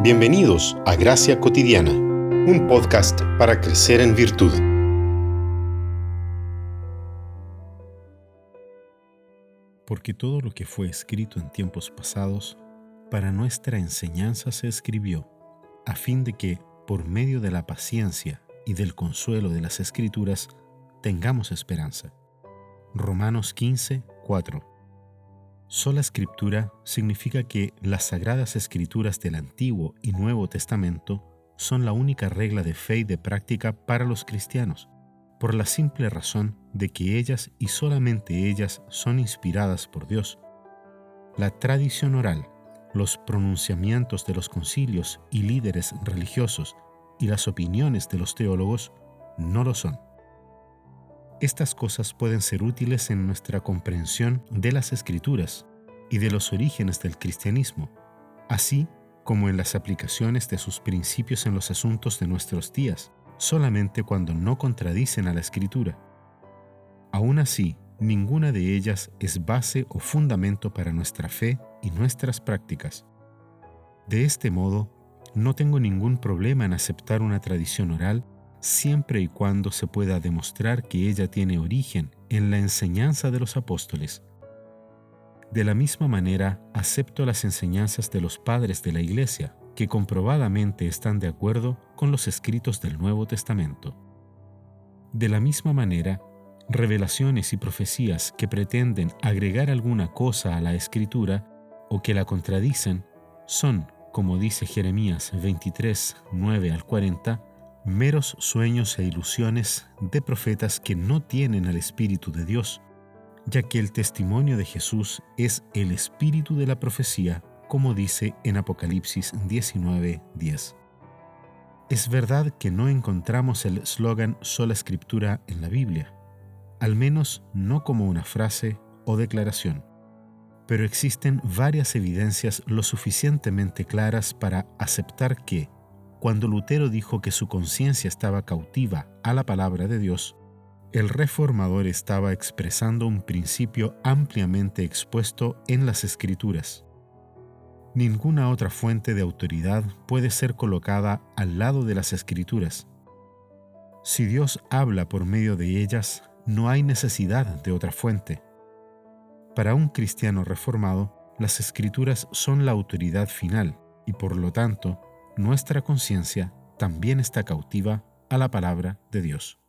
Bienvenidos a Gracia Cotidiana, un podcast para crecer en virtud. Porque todo lo que fue escrito en tiempos pasados, para nuestra enseñanza se escribió, a fin de que, por medio de la paciencia y del consuelo de las escrituras, tengamos esperanza. Romanos 15, 4. Sola escritura significa que las sagradas escrituras del Antiguo y Nuevo Testamento son la única regla de fe y de práctica para los cristianos, por la simple razón de que ellas y solamente ellas son inspiradas por Dios. La tradición oral, los pronunciamientos de los concilios y líderes religiosos y las opiniones de los teólogos no lo son. Estas cosas pueden ser útiles en nuestra comprensión de las escrituras y de los orígenes del cristianismo, así como en las aplicaciones de sus principios en los asuntos de nuestros días, solamente cuando no contradicen a la escritura. Aún así, ninguna de ellas es base o fundamento para nuestra fe y nuestras prácticas. De este modo, no tengo ningún problema en aceptar una tradición oral siempre y cuando se pueda demostrar que ella tiene origen en la enseñanza de los apóstoles. De la misma manera, acepto las enseñanzas de los padres de la Iglesia, que comprobadamente están de acuerdo con los escritos del Nuevo Testamento. De la misma manera, revelaciones y profecías que pretenden agregar alguna cosa a la escritura o que la contradicen son, como dice Jeremías 23, 9 al 40, meros sueños e ilusiones de profetas que no tienen al Espíritu de Dios, ya que el testimonio de Jesús es el espíritu de la profecía, como dice en Apocalipsis 19:10. Es verdad que no encontramos el eslogan sola escritura en la Biblia, al menos no como una frase o declaración, pero existen varias evidencias lo suficientemente claras para aceptar que, cuando Lutero dijo que su conciencia estaba cautiva a la palabra de Dios, el reformador estaba expresando un principio ampliamente expuesto en las escrituras. Ninguna otra fuente de autoridad puede ser colocada al lado de las escrituras. Si Dios habla por medio de ellas, no hay necesidad de otra fuente. Para un cristiano reformado, las escrituras son la autoridad final y por lo tanto nuestra conciencia también está cautiva a la palabra de Dios.